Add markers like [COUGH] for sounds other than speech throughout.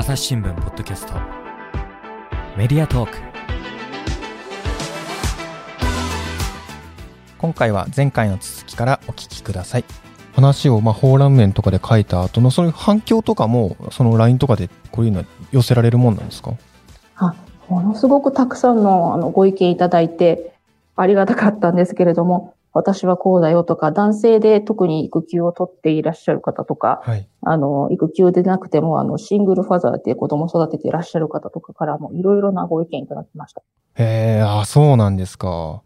朝日新聞ポッドキャスト。メディアトーク。今回は前回の続きからお聞きください。話をまあフォーラム面とかで書いた後のそういう反響とかもその LINE とかでこういうのは寄せられるもんなんですか？あものすごくたくさんのあのご意見いただいてありがたかったんですけれども私はこうだよとか、男性で特に育休を取っていらっしゃる方とか、はい、あの、育休でなくても、あの、シングルファザーで子供育てていらっしゃる方とかからも、いろいろなご意見いただきました。へえ、あ、そうなんですか。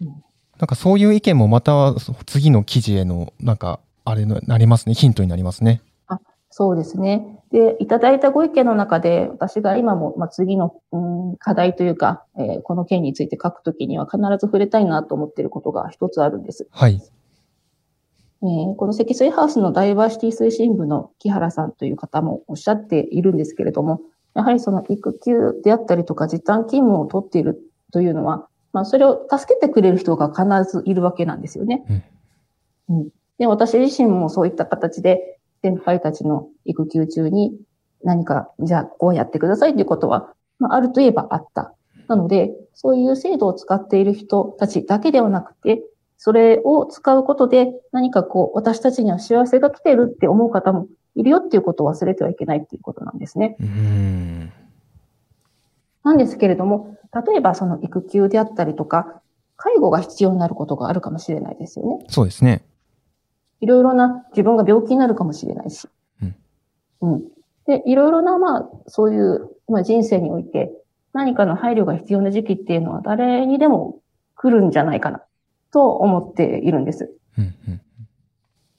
うん、なんかそういう意見もまた次の記事への、なんか、あれになりますね。ヒントになりますね。あ、そうですね。で、いただいたご意見の中で、私が今も、まあ、次の、うん、課題というか、えー、この件について書くときには必ず触れたいなと思っていることが一つあるんです。はい。えー、この積水ハウスのダイバーシティ推進部の木原さんという方もおっしゃっているんですけれども、やはりその育休であったりとか時短勤務を取っているというのは、まあそれを助けてくれる人が必ずいるわけなんですよね。うん、うん、で、私自身もそういった形で先輩たちの育休中に何か、じゃあこうやってくださいということは、まあ、あるといえばあった。なので、そういう制度を使っている人たちだけではなくて、それを使うことで何かこう、私たちには幸せが来てるって思う方もいるよっていうことを忘れてはいけないっていうことなんですね。うんなんですけれども、例えばその育休であったりとか、介護が必要になることがあるかもしれないですよね。そうですね。いろいろな自分が病気になるかもしれないし。うん。うん。で、いろいろな、まあ、そういう、まあ、人生において、何かの配慮が必要な時期っていうのは誰にでも来るんじゃないかな、と思っているんです。うんうん、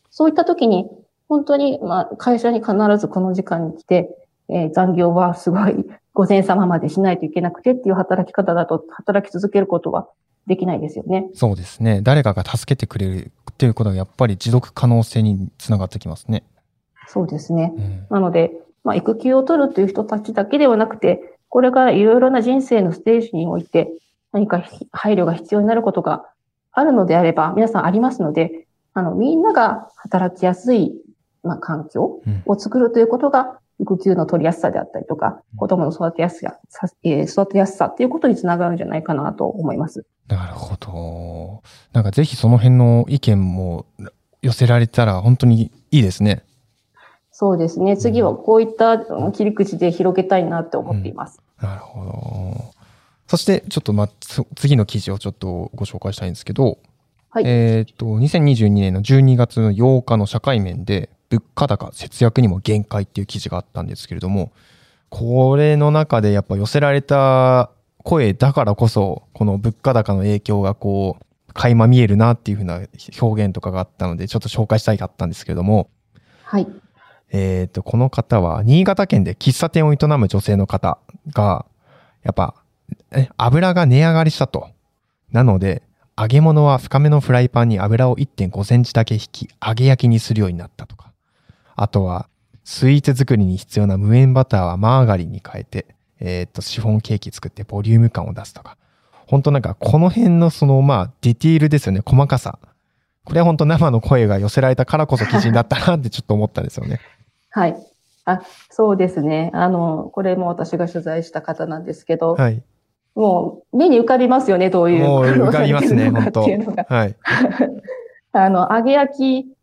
そういった時に、本当に、まあ、会社に必ずこの時間に来て、えー、残業はすごい午前様までしないといけなくてっていう働き方だと働き続けることはできないですよね。そうですね。誰かが助けてくれるっていうことがやっぱり持続可能性につながってきますね。そうですね。うん、なので、まあ、育休を取るという人たちだけではなくて、これからいろいろな人生のステージにおいて何か配慮が必要になることがあるのであれば、皆さんありますので、あの、みんなが働きやすい、まあ、環境を作るということが、育休の取りやすさであったりとか、子供の育てやすさ、えー、育てやすさっていうことにつながるんじゃないかなと思います。なるほど。なんかぜひその辺の意見も寄せられたら本当にいいですね。そうですね。次はこういった切り口で広げたいなって思っています。うん、なるほど。そしてちょっとま、次の記事をちょっとご紹介したいんですけど、はい、えっ、と、2022年の12月の8日の社会面で、物価高、節約にも限界っていう記事があったんですけれども、これの中でやっぱ寄せられた声だからこそ、この物価高の影響がこう、垣間見えるなっていうふうな表現とかがあったので、ちょっと紹介したいかったんですけれども、はい。えっ、と、この方は、新潟県で喫茶店を営む女性の方が、やっぱ、え、油が値上がりしたと。なので、揚げ物は深めのフライパンに油を1.5センチだけ引き、揚げ焼きにするようになったとか。あとは、スイーツ作りに必要な無塩バターはマーガリンに変えて、えっ、と、シフォンケーキ作ってボリューム感を出すとか。本当なんか、この辺のその、まあ、ディティールですよね、細かさ。これは本当生の声が寄せられたからこそ記事になったなってちょっと思ったんですよね。はい。あ、そうですね。あの、これも私が取材した方なんですけど、はい。もう、目に浮かびますよね、どういう。もう浮かびますね、本当はい。あの、揚げ焼き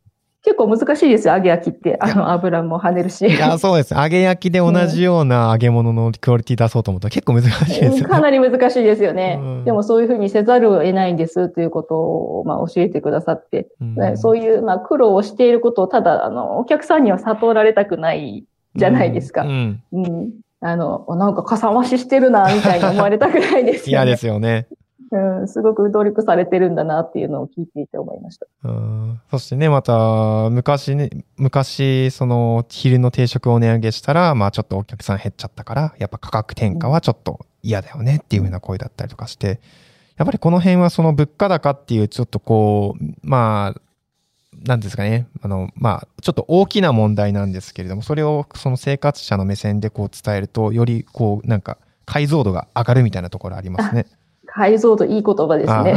結構難しいですよ、揚げ焼きって。あの、油も跳ねるし。いや、そうです。揚げ焼きで同じような揚げ物のクオリティ出そうと思ったら結構難しいですよね。かなり難しいですよね。うん、でもそういうふうにせざるを得ないんですということを、まあ、教えてくださって、うん、そういう、まあ、苦労をしていることを、ただ、あの、お客さんには悟られたくないじゃないですか。うん。うん、あの、なんかかさ増ししてるな、みたいに思われたくないですよね。嫌ですよね。うん、すごく努力されてるんだなっていうのを聞いていて思いました。うん、そしてね、また、昔ね、昔、その、昼の定食を値上げしたら、まあちょっとお客さん減っちゃったから、やっぱ価格転嫁はちょっと嫌だよねっていうふうな声だったりとかして、やっぱりこの辺はその物価高っていうちょっとこう、まあ、なんですかね、あの、まあ、ちょっと大きな問題なんですけれども、それをその生活者の目線でこう伝えると、よりこう、なんか解像度が上がるみたいなところありますね。解像度いい言葉ですね。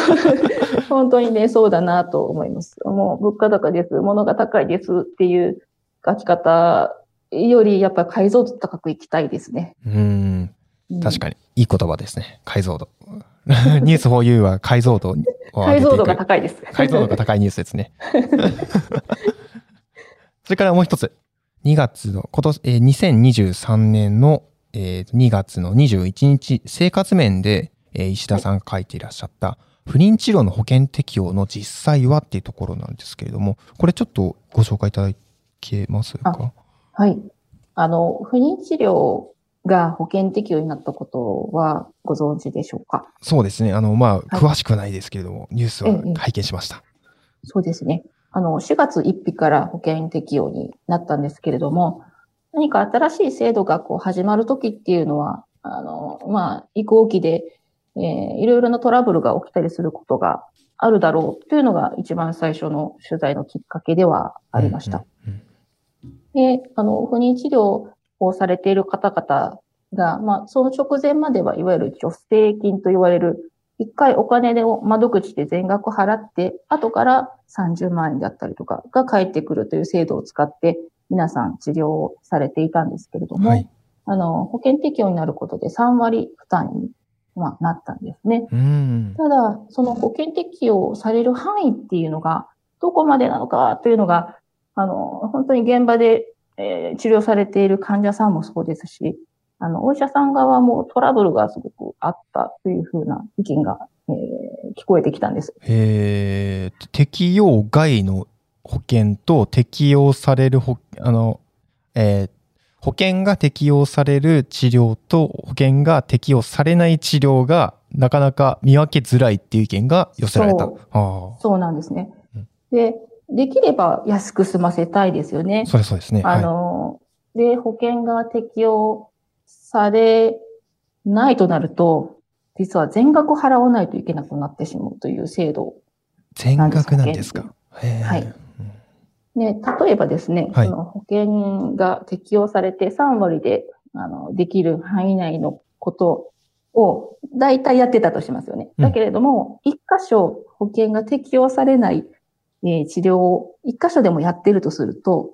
[LAUGHS] 本当にね、そうだなと思います。もう物価高です、物が高いですっていう書き方よりやっぱり解像度高くいきたいですね。うん。確に。かに。いい言葉ですね。解像度。ニュース 4U は解像度解像度が高いです。解像度が高いニュースですね。[LAUGHS] それからもう一つ。2月の、今年、えー2023年の、えー2月の21日、生活面で、えー石田さんが書いていらっしゃった、不妊治療の保険適用の実際はっていうところなんですけれども、これちょっとご紹介いただけますか？はい。あの、不妊治療が保険適用になったことはご存知でしょうか？そうですね。あの、まあ、はい詳しくはないですけれども、ニュースはええ拝見しました。そうですね。あの、4月1日から保険適用になったんですけれども、何か新しい制度がこう始まるときっていうのは、あの、まあ、移行期で、えーいろいろなトラブルが起きたりすることがあるだろうというのが一番最初の取材のきっかけではありました。うんうんで、あの、不妊治療をされている方々が、まあ、その直前までは、いわゆる助成金と言われる、一回お金で窓口で全額払って、後から30万円だったりとかが返ってくるという制度を使って、皆さん治療をされていたんですけれども、はい。あの、保険適用になることで3割負担に、まあ、なったんですね。うん。ただ、その保険適用される範囲っていうのが、どこまでなのかというのが、あの、本当に現場で、えー治療されている患者さんもそうですし、あの、お医者さん側もトラブルがすごくあったというふうな意見が、えー聞こえてきたんです。えー、適用外の保険と適用される保、あの、えー保険が適用される治療と保険が適用されない治療がなかなか見分けづらいっていう意見が寄せられた。そうあそうなんですねうん。で、できれば安く済ませたいですよねあ、。それそうですね。あの、で、保険が適用されないとなると、実は全額払わないといけなくなってしまうという制度。全額なんですか？はいうんね、例えばですね、はいその保険が適用されて3割であのできる範囲内のことを大体やってたとしますよね。うんだけれども、一箇所保険が適用されない、えー治療を一箇所でもやってるとすると、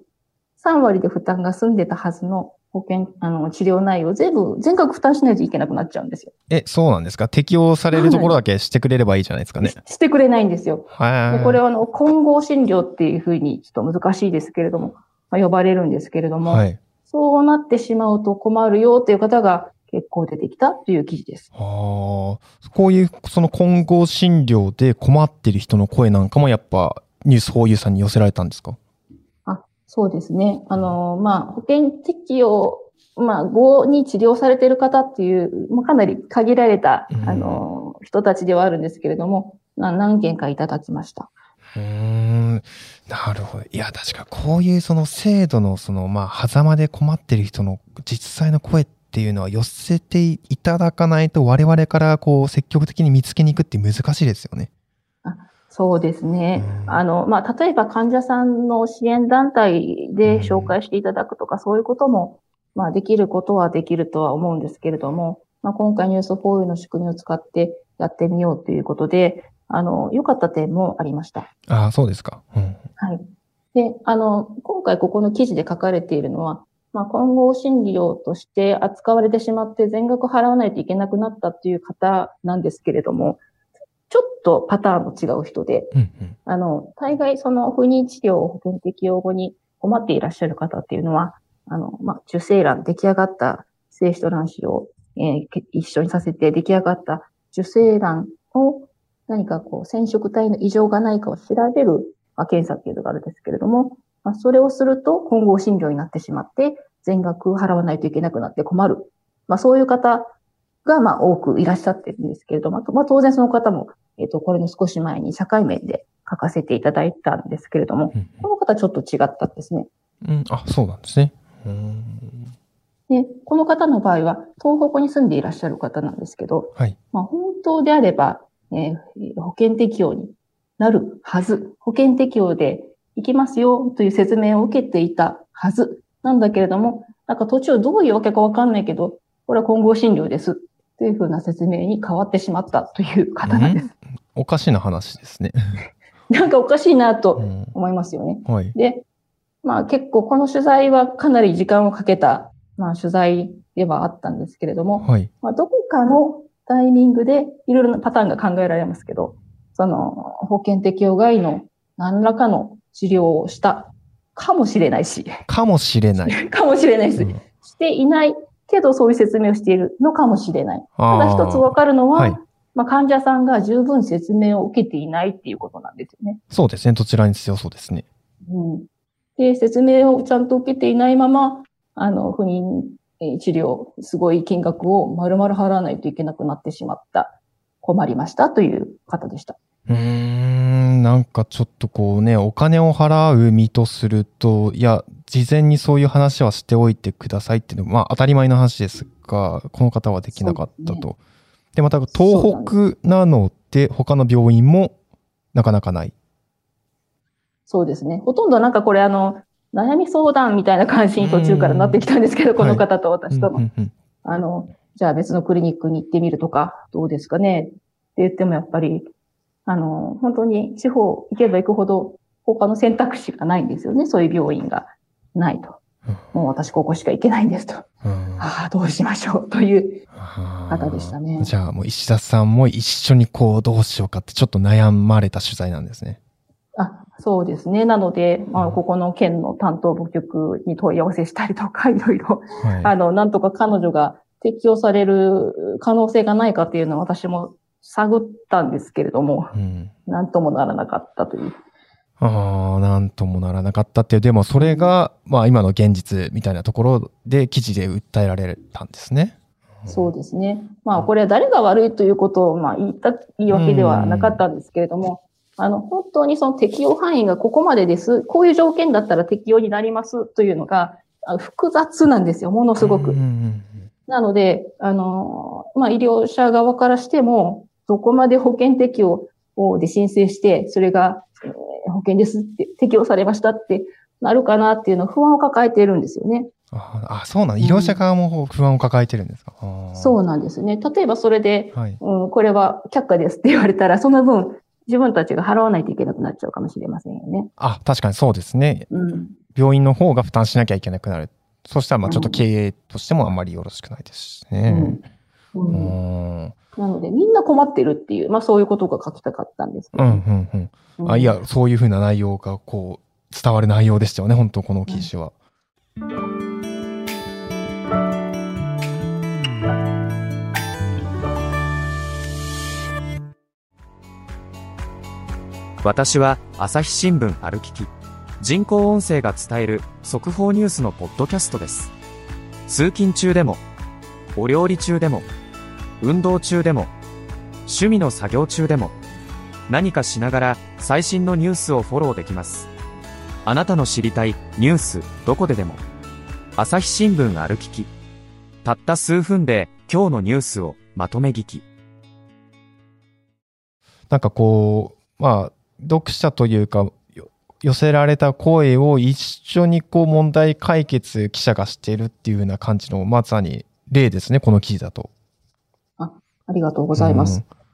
3割で負担が済んでたはずの保険、あの、治療内容を全部、全額負担しないといけなくなっちゃうんですよ。え、そうなんですか？適用されるところだけしてくれればいいじゃないですかね。し [LAUGHS] してくれないんですよ。はい。でこれはあの、混合診療っていうふうにちょっと難しいですけれども、まあ、呼ばれるんですけれども、はい。そうなってしまうと困るよっていう方が結構出てきたという記事です。ああ、こういうその混合診療で困ってる人の声なんかもやっぱニュース 4U さんに寄せられたんですか？そうですね。あの、まあ、保険適用、まあ、後に治療されている方っていう、まあ、かなり限られたう、んあの、人たちではあるんですけれども、な何件かいただきました。うーん、なるほど。いや、確かこういうその制度のその、まあ、狭間で困ってる人の実際の声っていうのは寄せていただかないと我々からこう積極的に見つけに行くって難しいですよね。そうですね。うんあの、まあ、例えば患者さんの支援団体で紹介していただくとか、そういうことも、まあ、できることはできるとは思うんですけれども、まあ、今回ニュースフォーユの仕組みを使ってやってみようということで、あの、良かった点もありました。ああ、そうですか。うん。はい。で、あの、今回ここの記事で書かれているのは、まあ、混合診療として扱われてしまって全額払わないといけなくなったっていう方なんですけれども、ちょっとパターンの違う人で、うんうん。あの、大概その不妊治療を保険適用後に困っていらっしゃる方っていうのは、あの、まあ、受精卵、出来上がった精子と卵子を、えーけ一緒にさせて出来上がった受精卵を何かこう染色体の異常がないかを調べる、まあ、検査っていうのがあるんですけれども、まあ、それをすると混合診療になってしまって全額払わないといけなくなって困る。まあ、そういう方が、まあ、多くいらっしゃってるんですけれども、まあ、当然その方も、えっ、と、これの少し前に社会面で書かせていただいたんですけれども、うんこの方ちょっと違ったんですね。うん、あ、そうなんですね。うーん。で、この方の場合は、東北に住んでいらっしゃる方なんですけど、はい。まあ、本当であれば、えー保険適用になるはず。保険適用で行きますよという説明を受けていたはずなんだけれども、なんか途中どういうわけかわかんないけど、これは混合診療です。というふうな説明に変わってしまったという方なんです。おかしな話ですね。[LAUGHS] なんかおかしいなとうん思いますよね。はい。で、まあ結構この取材はかなり時間をかけた、まあ取材ではあったんですけれども、はい。まあどこかのタイミングでいろいろなパターンが考えられますけど、その保険適用外の何らかの治療をしたかもしれないし、かもしれない。[LAUGHS] かもしれないです。うんしていないけどそういう説明をしているのかもしれない。たあだ一つわかるのは、はいまあ患者さんが十分説明を受けていないっていうことなんですよね。そうですね。どちらにせよそうですね。うん。で、説明をちゃんと受けていないまま、あの、不妊えー治療、すごい金額を丸々払わないといけなくなってしまった。困りましたという方でした。うーん、なんかちょっとこうね、お金を払う身とすると、いや、事前にそういう話はしておいてくださいっていうのは、まあ当たり前の話ですが、この方はできなかったと。で、また東北なので、他の病院もなかなかない。そうですね。ほとんどなんかこれあの、悩み相談みたいな感じに途中からなってきたんですけど、んこの方と私とあの、じゃあ別のクリニックに行ってみるとか、どうですかね？って言ってもやっぱり、あの、本当に地方行けば行くほど他の選択肢がないんですよね。そういう病院がないと。もう私ここしか行けないんですと。うんああ、どうしましょうという。あ方でしたねじゃあもう石田さんも一緒にこうどうしようかってちょっと悩まれた取材なんですね。あ、そうですね。なので、まあ、ここの県の担当部局に問い合わせしたりとか、いろいろ、はい。あの、なんとか彼女が適用される可能性がないかっていうのは私も探ったんですけれども、うんなんともならなかったという。ああ、なんともならなかったっていう、でもそれが、まあ今の現実みたいなところで記事で訴えられたんですね。そうですね。まあ、これは誰が悪いということを、まあ、言った、言い訳ではなかったんですけれども、あの、本当にその適用範囲がここまでです。こういう条件だったら適用になりますというのが、あ複雑なんですよ、ものすごく。なので、あの、まあ、医療者側からしても、どこまで保険適用をで申請して、それが、えー保険ですって、適用されましたってなるかなっていうのを不安を抱えているんですよね。ああ、そうなん医療者側も不安を抱えてるんですか？あーそうなんですね。例えばそれで、はい。うん、これは却下ですって言われたら、その分、自分たちが払わないといけなくなっちゃうかもしれませんよね。あ、確かにそうですね。うん。病院の方が負担しなきゃいけなくなる。そしたら、まあちょっと経営としてもあんまりよろしくないですしね。う。うんん。なので、みんな困ってるっていう、まあそういうことが書きたかったんですけど。うん、うん、うん。うんあ、いや、そういうふうな内容が、こう、伝わる内容でしたよね、本当この記事は。私は朝日新聞歩きき人工音声が伝える速報ニュースのポッドキャストです通勤中でもお料理中でも運動中でも趣味の作業中でも何かしながら最新のニュースをフォローできますあなたの知りたいニュースどこででも朝日新聞歩ききたった数分で今日のニュースをまとめ聞きなんかこう、まあ、読者というか、よ寄せられた声を一緒にこう問題解決記者がしているっていうような感じの、まさに例ですね、この記事だと。ありがとうございます。うん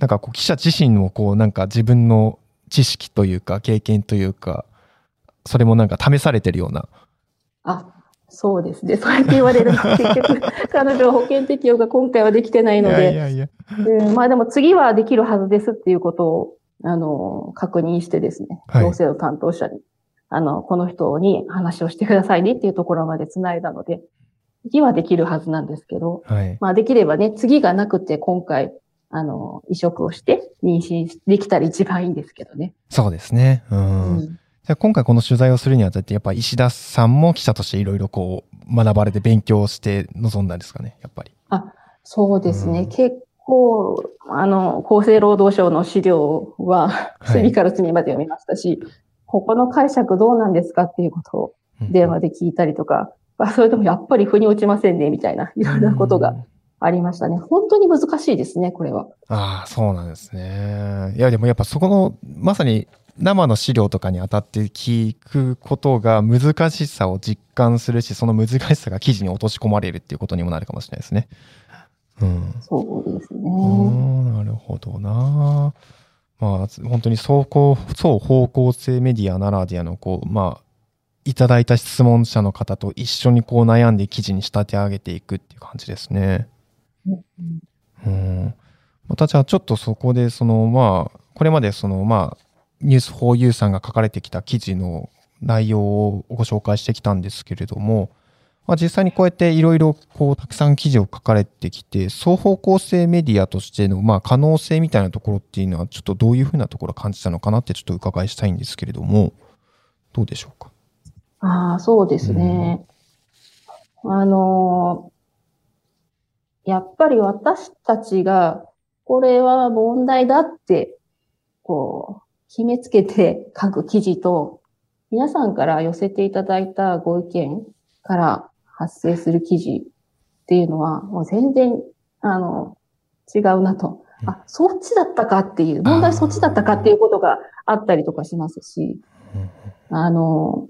なんかこう記者自身もこうなんか自分の知識というか経験というか、それもなんか試されてるような。あ、そうですね。そうやって言われるの。結局、彼女は保険適用が今回はできてないので、いやいや。うんまあでも次はできるはずですっていうことを、あの、確認してですね、はい行政の担当者に、あの、この人に話をしてくださいねっていうところまで繋いだので、次はできるはずなんですけど、はい。まあできればね、次がなくて今回、あの、移植をして妊娠できたら一番いいんですけどね。そうですね。うん。うんじゃあ今回この取材をするにあたって、やっぱ石田さんも記者としていろいろこう学ばれて勉強して臨んだんですかね、やっぱり。そうですね。うん結構、あの、厚生労働省の資料は、はい隅から隅まで読みましたし、ここの解釈どうなんですかっていうことをうん電話で聞いたりとか、あそれでもやっぱり腑に落ちませんね、みたいな、いろんなことが。ありましたね。本当に難しいですね、これは。ああ、そうなんですね。いや、でもやっぱそこの、まさに生の資料とかに当たって聞くことが難しさを実感するし、その難しさが記事に落とし込まれるっていうことにもなるかもしれないですね。うん。そうですね。うんなるほどな。まあ、本当に双方、双方向性メディアならではの、こう、まあ、いただいた質問者の方と一緒にこう悩んで記事に仕立て上げていくっていう感じですね。うん。またじゃあちょっとそこでそのまあ、これまでそのまあ、ニュース 4U さんが書かれてきた記事の内容をご紹介してきたんですけれども、まあ、実際にこうやっていろいろこうたくさん記事を書かれてきて、双方向性メディアとしてのまあ可能性みたいなところっていうのはちょっとどういうふうなところを感じたのかなってちょっと伺いしたいんですけれども、どうでしょうか？ああ、そうですね。あのーやっぱり私たちが、これは問題だって、こう、決めつけて書く記事と、皆さんから寄せていただいたご意見から発生する記事っていうのは、もう全然、あの、違うなと。あ、そっちだったかっていう、問題そっちだったかっていうことがあったりとかしますし、あの、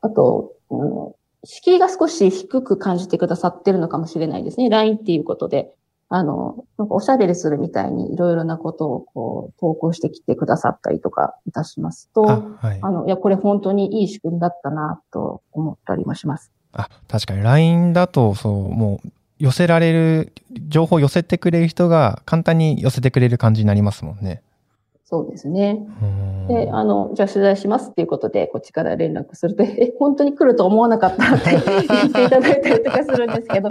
あと、うん敷居が少し低く感じてくださってるのかもしれないですね。LINE っていうことで。あの、なんかおしゃべりするみたいにいろいろなことをこう投稿してきてくださったりとかいたしますと、あ、はい。あの、いや、これ本当にいい仕組みだったなと思ったりもします。あ、確かに LINE だと、そう、もう寄せられる、情報寄せてくれる人が簡単に寄せてくれる感じになりますもんね。そうですね。うん。で、あの、じゃあ取材しますっていうことで、こっちから連絡すると、え、本当に来ると思わなかったって [LAUGHS] 言っていただいたりとかするんですけど、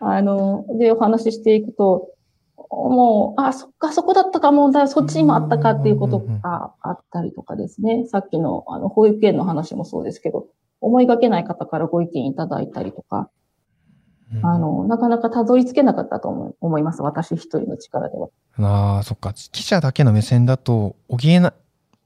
あの、で、お話ししていくと、もう、あ、そっか、そこだったか問題、そっちにもあったかっていうことがあったりとかですね。さっきの、あの、保育園の話もそうですけど、思いがけない方からご意見いただいたりとか、あ、の、なかなかたどり着けなかったと思い思います。私一人の力では。ああ、そっか。記者だけの目線だと、補えな、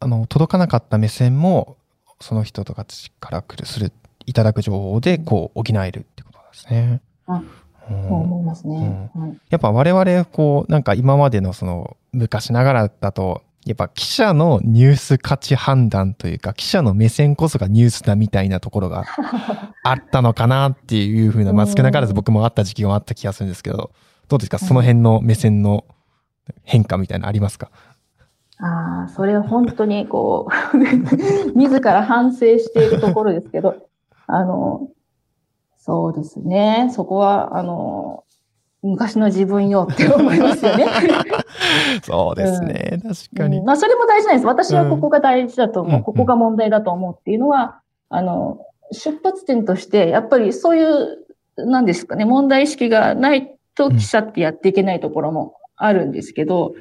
あの、届かなかった目線も、その人とかから来る、する、いただく情報で、こう、補えるってことなんですね。あうんそう思いますね。はいやっぱ我々、こう、なんか今までのその、昔ながらだと、やっぱ記者のニュース価値判断というか、記者の目線こそがニュースだみたいなところが [LAUGHS] あったのかなっていうふうな、まあうん少なからず僕もあった時期があった気がするんですけど、[LAUGHS] どうですか？その辺の目線の変化みたいなのありますか？ああ、それは本当にこう、[LAUGHS] 自ら反省しているところですけど、あの、そうですね。そこは、あの、昔の自分よって思いますよね。[LAUGHS] そうですね。確かにうん。まあ、それも大事なんです。私はここが大事だと思う。うんここが問題だと思うっていうのは、あの、出発点として、やっぱりそういう、なんですかね、問題意識がないと記者ってやっていけないところもあるんですけど、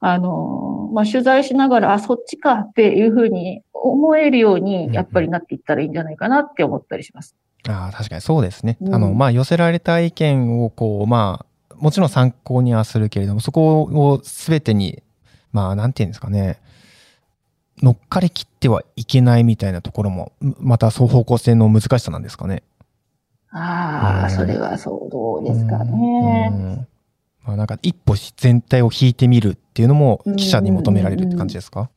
あの、まあ、取材しながら、あ、そっちかっていうふうに思えるよううんに、やっぱりなっていったらいいんじゃないかなって思ったりします。ああ、確かにそうですね。うん。あの、まあ、寄せられた意見を、こう、まあ、もちろん参考にはするけれども、そこを全てに、まあ、なんていうんですかね、乗っかりきってはいけないみたいなところも、んまた双方向性の難しさなんですかね。ああ、うん。それはそう、どうですかうね。ん。まあ、なんか、一歩全体を引いてみるっていうのも、記者に求められるって感じですか？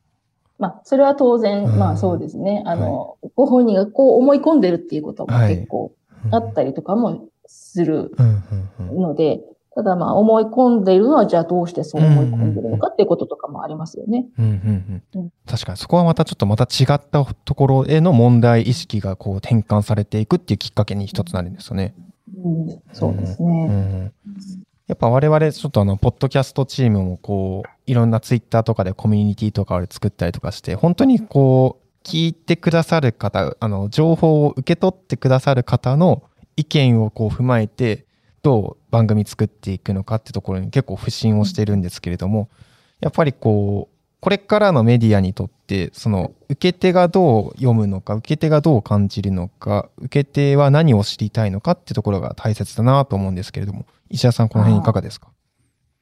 まあ、それは当然、うん。まあそうですね。あの、ご本人がこう思い込んでるっていうこともはい。結構あったりとかもするうんうんうん。ので、ただまあ思い込んでいるのはじゃあどうしてそう思い込んでるのかっていうこととかもありますよね。確かにそこはまたちょっとまた違ったところへの問題意識がこう転換されていくっていうきっかけに一つなるんですよね。うん、そうですうね。ん。やっぱ我々ちょっとあの、ポッドキャストチームもこう、いろんなツイッターとかでコミュニティとかを作ったりとかして、本当にこう、聞いてくださる方、あの、情報を受け取ってくださる方の意見をこう踏まえて、どう番組作っていくのかってところに結構不信をしてるんですけれども、やっぱりこう、これからのメディアにとって、その、受け手がどう読むのか、受け手がどう感じるのか、受け手は何を知りたいのかってところが大切だなと思うんですけれども、石田さんこの辺いかがですか？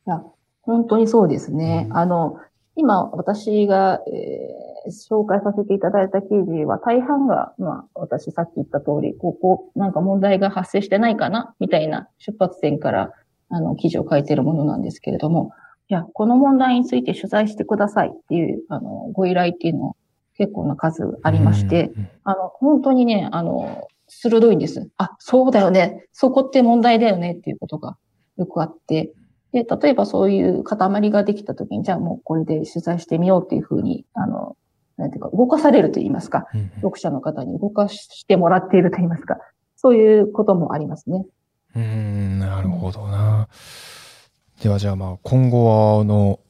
いや、本当にそうですね。うんあの、今私が、えー紹介させていただいた記事は大半が、まあ私さっき言った通り、ここなんか問題が発生してないかなみたいな出発点からあの記事を書いているものなんですけれども、いや、この問題について取材してくださいっていうあのご依頼っていうの結構な数ありまして、うんあの、本当にね、あの、鋭いんです。あ、そうだよね。そこって問題だよねっていうことがよくあって。で、例えばそういう塊ができたときに、じゃあもうこれで取材してみようっていうふうに、あの、なんていうか、動かされると言いますか、うん読者の方に動かしてもらっていると言いますか、そういうこともありますね。うーん、なるほどな。ではじゃあまあ今後はあの、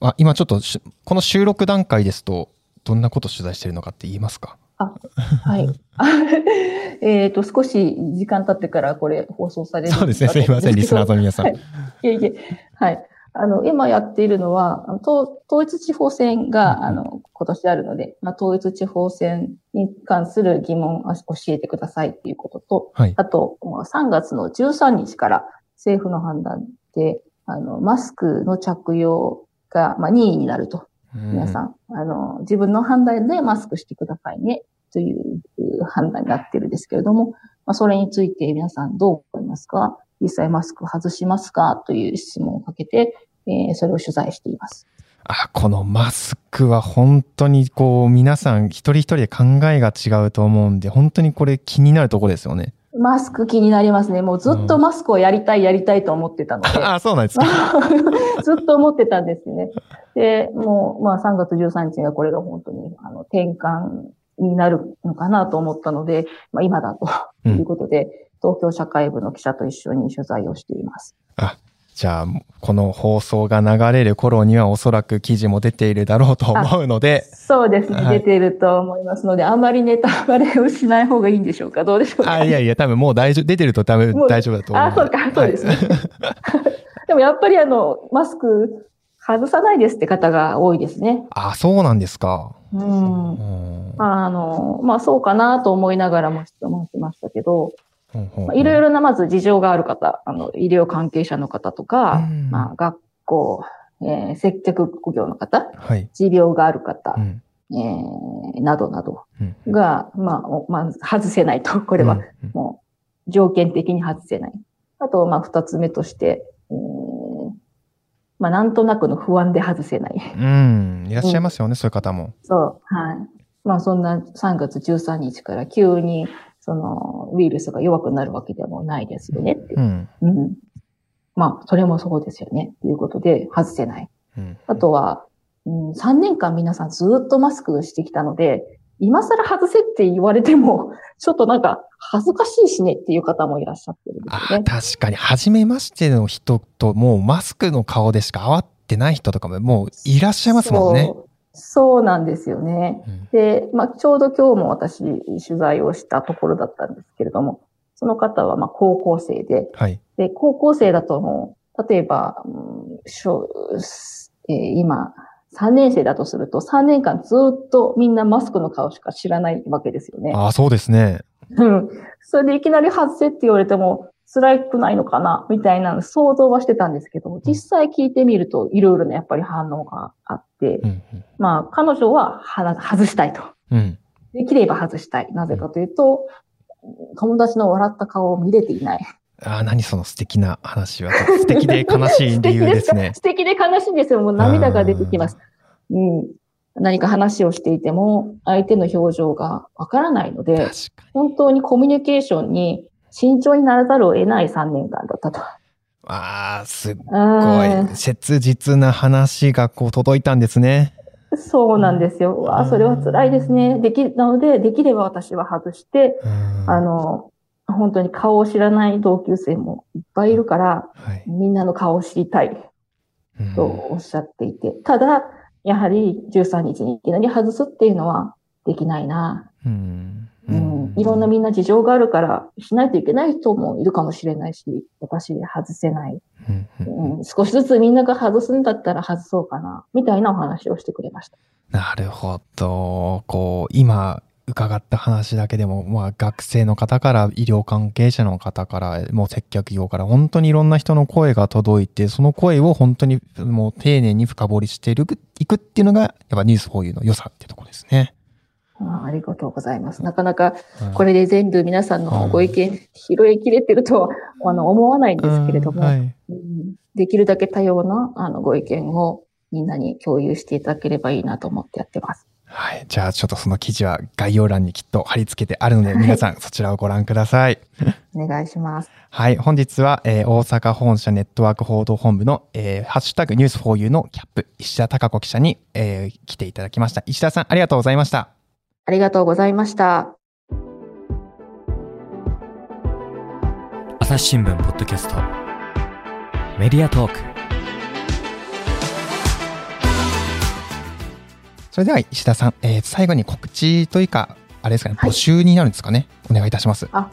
あ、今ちょっとしこの収録段階ですと、どんなこと取材してるのかって言いますか？はい。[LAUGHS] えっと、少し時間経ってからこれ放送されるそうですね。すいません、リスナーの皆さん。はいいえいえ。はい。あの、今やっているのは、統統一地方選が、あの、今年あるので、まあ、統一地方選に関する疑問を教えてくださいっていうことと、はい。あと、まあ3月の13日から政府の判断で、あの、マスクの着用が、まあ、任意になると。皆さん、あの、自分の判断でマスクしてくださいね、というう判断になってるんですけれども、まあ、それについて皆さんどう思いますか？実際マスク外しますか？という質問をかけて、えーそれを取材しています。あ、このマスクは本当にこう、皆さん一人一人で考えが違うと思うんで、本当にこれ気になるところですよね。マスク気になりますね。もうずっとマスクをやりたい、やりたいと思ってたので。[LAUGHS] あ、そうなんですか。[LAUGHS] ずっと思ってたんですね。で、もう、まあ3月13日がこれが本当に、あの、転換になるのかなと思ったので、まあ今だとうんいうことで、東京社会部の記者と一緒に取材をしています。じゃあ、この放送が流れる頃にはおそらく記事も出ているだろうと思うので、そうですね、はい。出ていると思いますので、あんまりネタバレをしない方がいいんでしょうか。どうでしょうか。あ、いやいや、多分もう大丈夫、出てると多分大丈夫だと思うのあ、そうか、そうですね。[LAUGHS] でもやっぱりあの、マスク外さないですって方が多いですね。あ、そうなんですか。うん。う。ん。あの、まあそうかなと思いながらも質問しましたけど、いろいろなまず事情がある方、あの、医療関係者の方とか、うんまあ学校、えー接客業の方、はい。持病がある方う、んえーなどなどうんが、まあ、おまあ、外せないと、[LAUGHS] これは、うんもう条件的に外せない。あと、まあ、二つ目として、えーまあ、なんとなくの不安で外せない。うん。いらっしゃいますよね、そういう方も。そう、はい。まあ、そんな3月13日から急に、その、ウイルスが弱くなるわけでもないですよねって。うん。うん。まあ、それもそうですよね。ということで、外せない。うんあとは、うん、3年間皆さんずっとマスクしてきたので、今更外せって言われても、[LAUGHS] ちょっとなんか恥ずかしいしねっていう方もいらっしゃってるんですあよね。確かに、初めましての人と、もうマスクの顔でしか会ってない人とかも、もういらっしゃいますもんね。そう。なんですよね。うんで、まあ、ちょうど今日も私、取材をしたところだったんですけれども、その方はまあ高校生で、はい。で、高校生だともう、例えば、うん小えー今、3年生だとすると、3年間ずっとみんなマスクの顔しか知らないわけですよね。ああ、そうですね。うん。それでいきなり外せって言われても、辛くないのかな？みたいな想像はしてたんですけど、実際聞いてみると、いろいろなやっぱり反応があって、うん。まあ、彼女はは外したいと。うん。できれば外したい。なぜかというと、友達の笑った顔を見れていない。ああ、何その素敵な話は。素敵で悲しい理由ですね。[LAUGHS] 素敵で悲しいんですよ。もう涙が出てきます。うん。何か話をしていても、相手の表情がわからないので、本当にコミュニケーションに慎重にならざるを得ない3年間だったと。に。ああ、すっごあい切実な話がこう届いたんですね。ーそうなんですよ。わあ、それは辛いですね。でき、なので、できれば私は外して、うんあの、本当に顔を知らない同級生もいっぱいいるから、はい。みんなの顔を知りたいうんとおっしゃっていて、ただ、やはり13日にいきなり外すっていうのはできないな。うん。うん、いろんなみんな事情があるから、しないといけない人もいるかもしれないし、私外せない。うん少しずつみんなが外すんだったら外そうかな、みたいなお話をしてくれました。なるほど。こう、今伺った話だけでも、まあ学生の方から医療関係者の方から、もう接客業から本当にいろんな人の声が届いて、その声を本当にもう丁寧に深掘りしていくっていうのが、やっぱニュースフォーユーの良さってとこですね。あありがとうございます。なかなかうんこれで全部皆さんのご意見拾いきれてるとは、あの思わないんですけれども、うんはい。うんできるだけ多様なあのご意見をみんなに共有していただければいいなと思ってやってます。はい。じゃあちょっとその記事は概要欄にきっと貼り付けてあるので、皆さんそちらをご覧ください。[LAUGHS] お願いします。はい。本日は、えー大阪本社ネットワーク報道本部の、えーハッシュタグニュース 4U のキャップ、石田貴子記者に、えー来ていただきました。石田さん、ありがとうございました。ありがとうございました。朝日新聞ポッドキャストメディアトークそれでは石田さん、えー最後に告知というか、あれですかね、はい募集になるんですかね？お願いいたします。あ、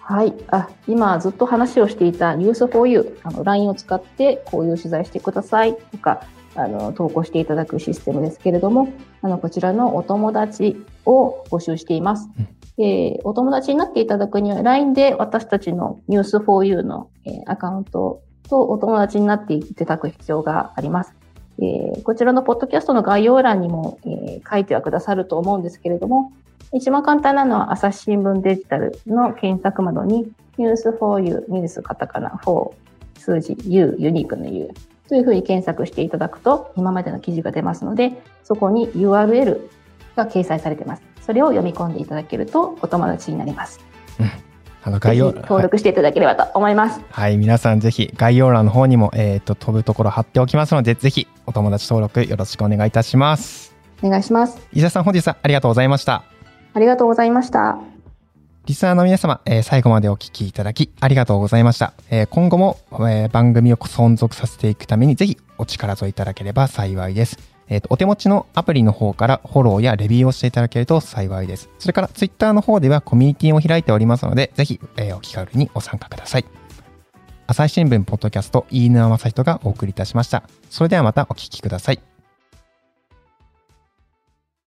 はい。あ、今ずっと話をしていた News4U、あの、LINE を使ってこういう取材してくださいとか、あの、投稿していただくシステムですけれども、あの、こちらのお友達を募集しています。えーお友達になっていただくには、LINE で私たちの News4U の、えーアカウントとお友達になっていただく必要があります。えーこちらのポッドキャストの概要欄にも、えー書いてはくださると思うんですけれども、一番簡単なのは朝日新聞デジタルの検索窓に News4U、ニュースカタカナ4、数字 U、ユニークの U というふうに検索していただくと今までの記事が出ますので、そこに URL が掲載されています。それを読み込んでいただけるとお友達になります。あの、概要登録していただければと思います。はい、皆さんぜひ概要欄の方にも、えっ、と、飛ぶところ貼っておきますので、ぜひお友達登録よろしくお願いいたします。お願いします。石田さん、本日はありがとうございました。ありがとうございました。リスナーの皆様、えー最後までお聞きいただきありがとうございました。えー今後も、えー番組を存続させていくためにぜひお力添えいただければ幸いです。えーとお手持ちのアプリの方からフォローやレビューをしていただけると幸いです。それからツイッターの方ではコミュニティを開いておりますので、ぜひ、えーお気軽にご参加ください。朝日新聞ポッドキャスト飯沼正人がお送りいたしました。それではまたお聞きください。